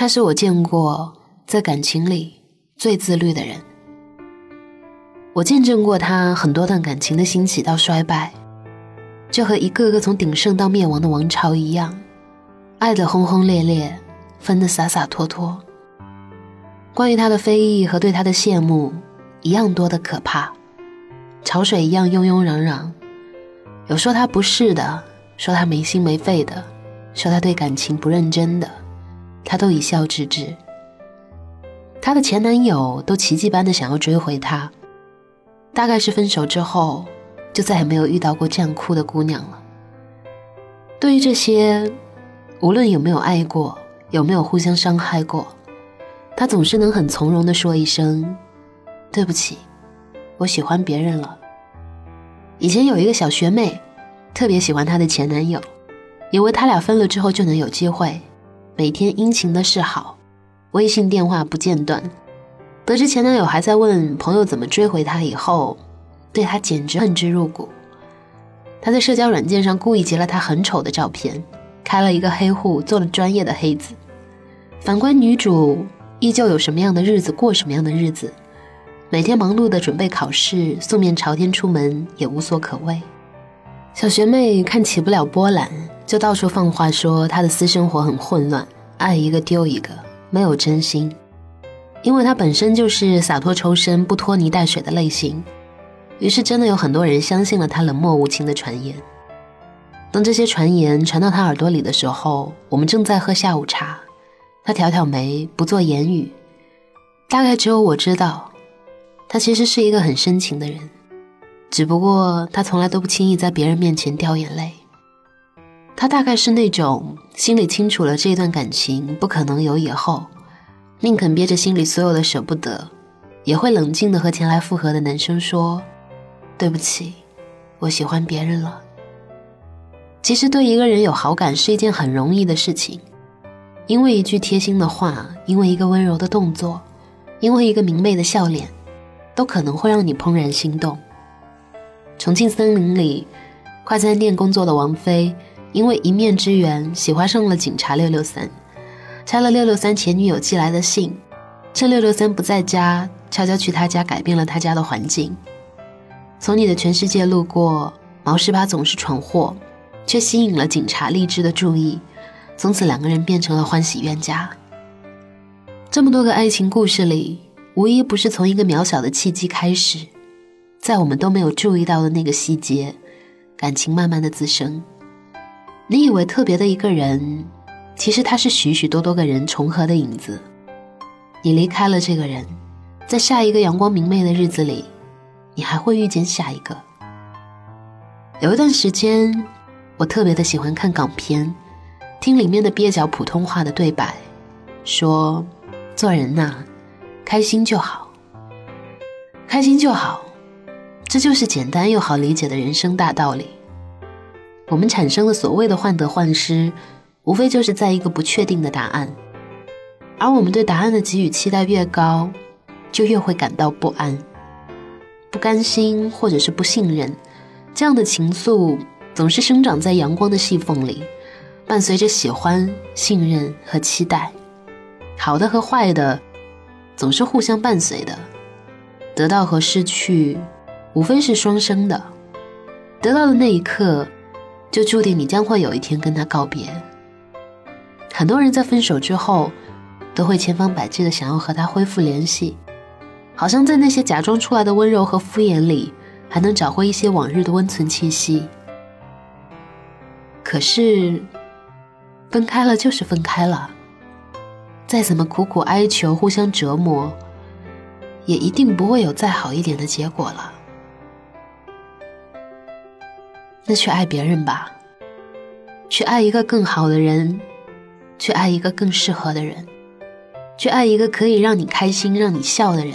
他是我见过在感情里最自律的人。我见证过他很多段感情的兴起到衰败，就和一个个从鼎盛到灭亡的王朝一样，爱得轰轰烈烈，分得洒洒脱脱。关于他的非议和对他的羡慕，一样多的可怕，潮水一样庸庸攘攘。有说他不是的，说他没心没肺的，说他对感情不认真的，她都一笑置之。她的前男友都奇迹般的想要追回她，大概是分手之后，就再也没有遇到过这样哭的姑娘了。对于这些，无论有没有爱过，有没有互相伤害过。他总是能很从容地说一声：“对不起，我喜欢别人了。”以前有一个小学妹，特别喜欢她的前男友，以为他俩分了之后就能有机会，每天殷勤的示好，微信电话不间断。得知前男友还在问朋友怎么追回她以后，对她简直恨之入骨。他在社交软件上故意截了她很丑的照片，开了一个黑户，做了专业的黑子。反观女主。依旧有什么样的日子过什么样的日子，每天忙碌的准备考试，素面朝天出门也无所可谓。小学妹看起不了波澜，就到处放话说他的私生活很混乱，爱一个丢一个，没有真心。因为他本身就是洒脱抽身、不拖泥带水的类型，于是真的有很多人相信了他冷漠无情的传言。当这些传言传到他耳朵里的时候，我们正在喝下午茶。他挑挑眉，不做言语。大概只有我知道，他其实是一个很深情的人，只不过他从来都不轻易在别人面前掉眼泪。他大概是那种心里清楚了这段感情不可能有以后，宁肯憋着心里所有的舍不得，也会冷静的和前来复合的男生说：“对不起，我喜欢别人了。”其实对一个人有好感是一件很容易的事情。因为一句贴心的话，因为一个温柔的动作，因为一个明媚的笑脸，都可能会让你怦然心动。重庆森林里，快餐店工作的王菲，因为一面之缘喜欢上了警察六六三，拆了六六三前女友寄来的信，趁六六三不在家，悄悄去他家改变了他家的环境。从你的全世界路过，毛十八总是闯祸，却吸引了警察励志的注意。从此，两个人变成了欢喜冤家。这么多个爱情故事里，无一不是从一个渺小的契机开始，在我们都没有注意到的那个细节，感情慢慢的滋生。你以为特别的一个人，其实他是许许多多个人重合的影子。你离开了这个人，在下一个阳光明媚的日子里，你还会遇见下一个。有一段时间，我特别的喜欢看港片。听里面的蹩脚普通话的对白，说：“做人呐，开心就好，开心就好，这就是简单又好理解的人生大道理。我们产生的所谓的患得患失，无非就是在一个不确定的答案，而我们对答案的给予期待越高，就越会感到不安、不甘心或者是不信任。这样的情愫总是生长在阳光的细缝里。”伴随着喜欢、信任和期待，好的和坏的总是互相伴随的。得到和失去，无非是双生的。得到的那一刻，就注定你将会有一天跟他告别。很多人在分手之后，都会千方百计的想要和他恢复联系，好像在那些假装出来的温柔和敷衍里，还能找回一些往日的温存气息。可是。分开了就是分开了，再怎么苦苦哀求、互相折磨，也一定不会有再好一点的结果了。那去爱别人吧，去爱一个更好的人，去爱一个更适合的人，去爱一个可以让你开心、让你笑的人。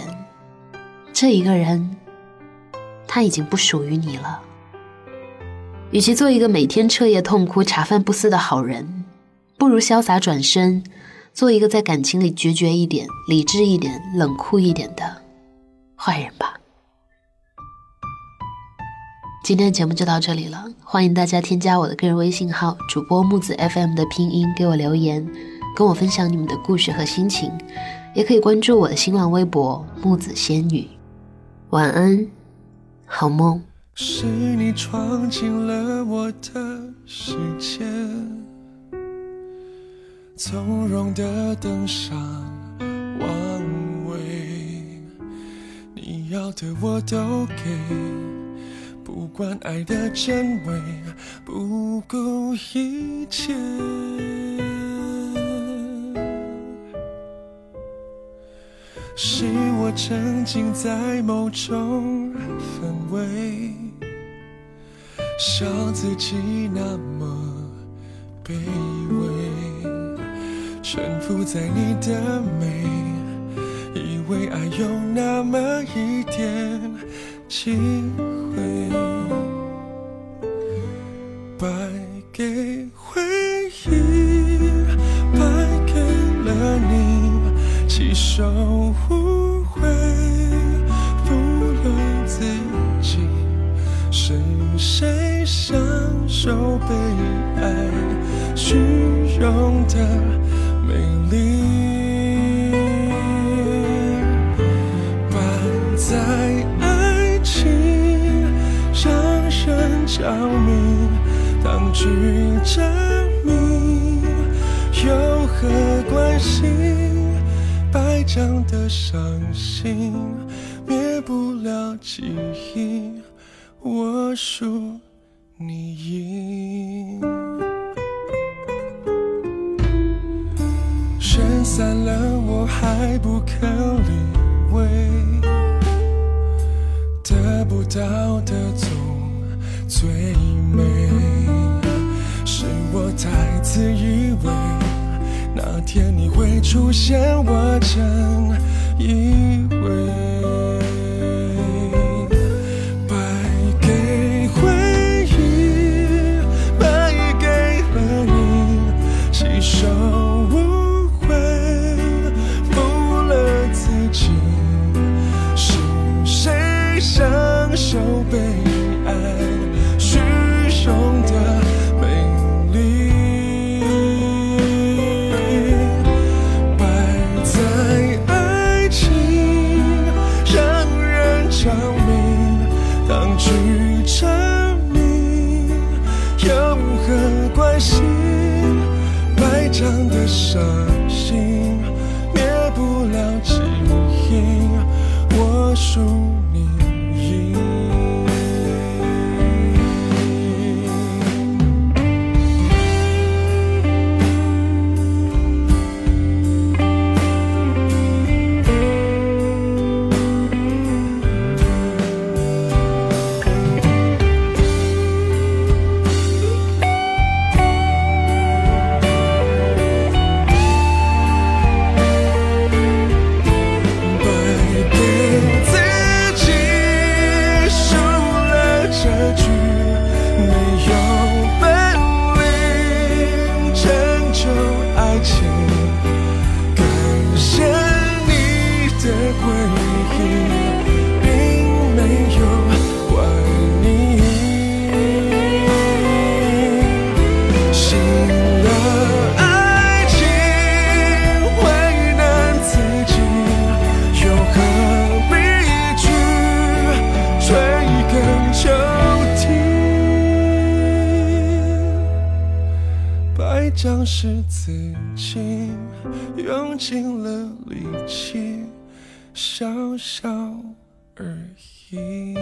这一个人，他已经不属于你了。与其做一个每天彻夜痛哭、茶饭不思的好人。不如潇洒转身，做一个在感情里决绝一点、理智一点、冷酷一点的坏人吧。今天的节目就到这里了，欢迎大家添加我的个人微信号主播木子 FM 的拼音给我留言，跟我分享你们的故事和心情，也可以关注我的新浪微博木子仙女。晚安，好梦。是你闯进了我的世界，从容的登上王位，你要的我都给。不管爱的真伪，不顾一切，是我沉浸在某种氛围，笑自己那么卑微，臣服在你的美，以为爱有那么一点机会。败给回忆，败给了你，弃守无悔，负了自己，是谁享受被爱虚荣的美丽？人着迷。当局证明，有何关系？白讲的伤心，灭不了记忆。我输，你赢。人散了，我还不肯理会，得不到的最美是我。太自以为那天你会出现，我真以为。心百丈的伤心，灭不了记忆，我输。像是自己用尽了力气，笑笑而已。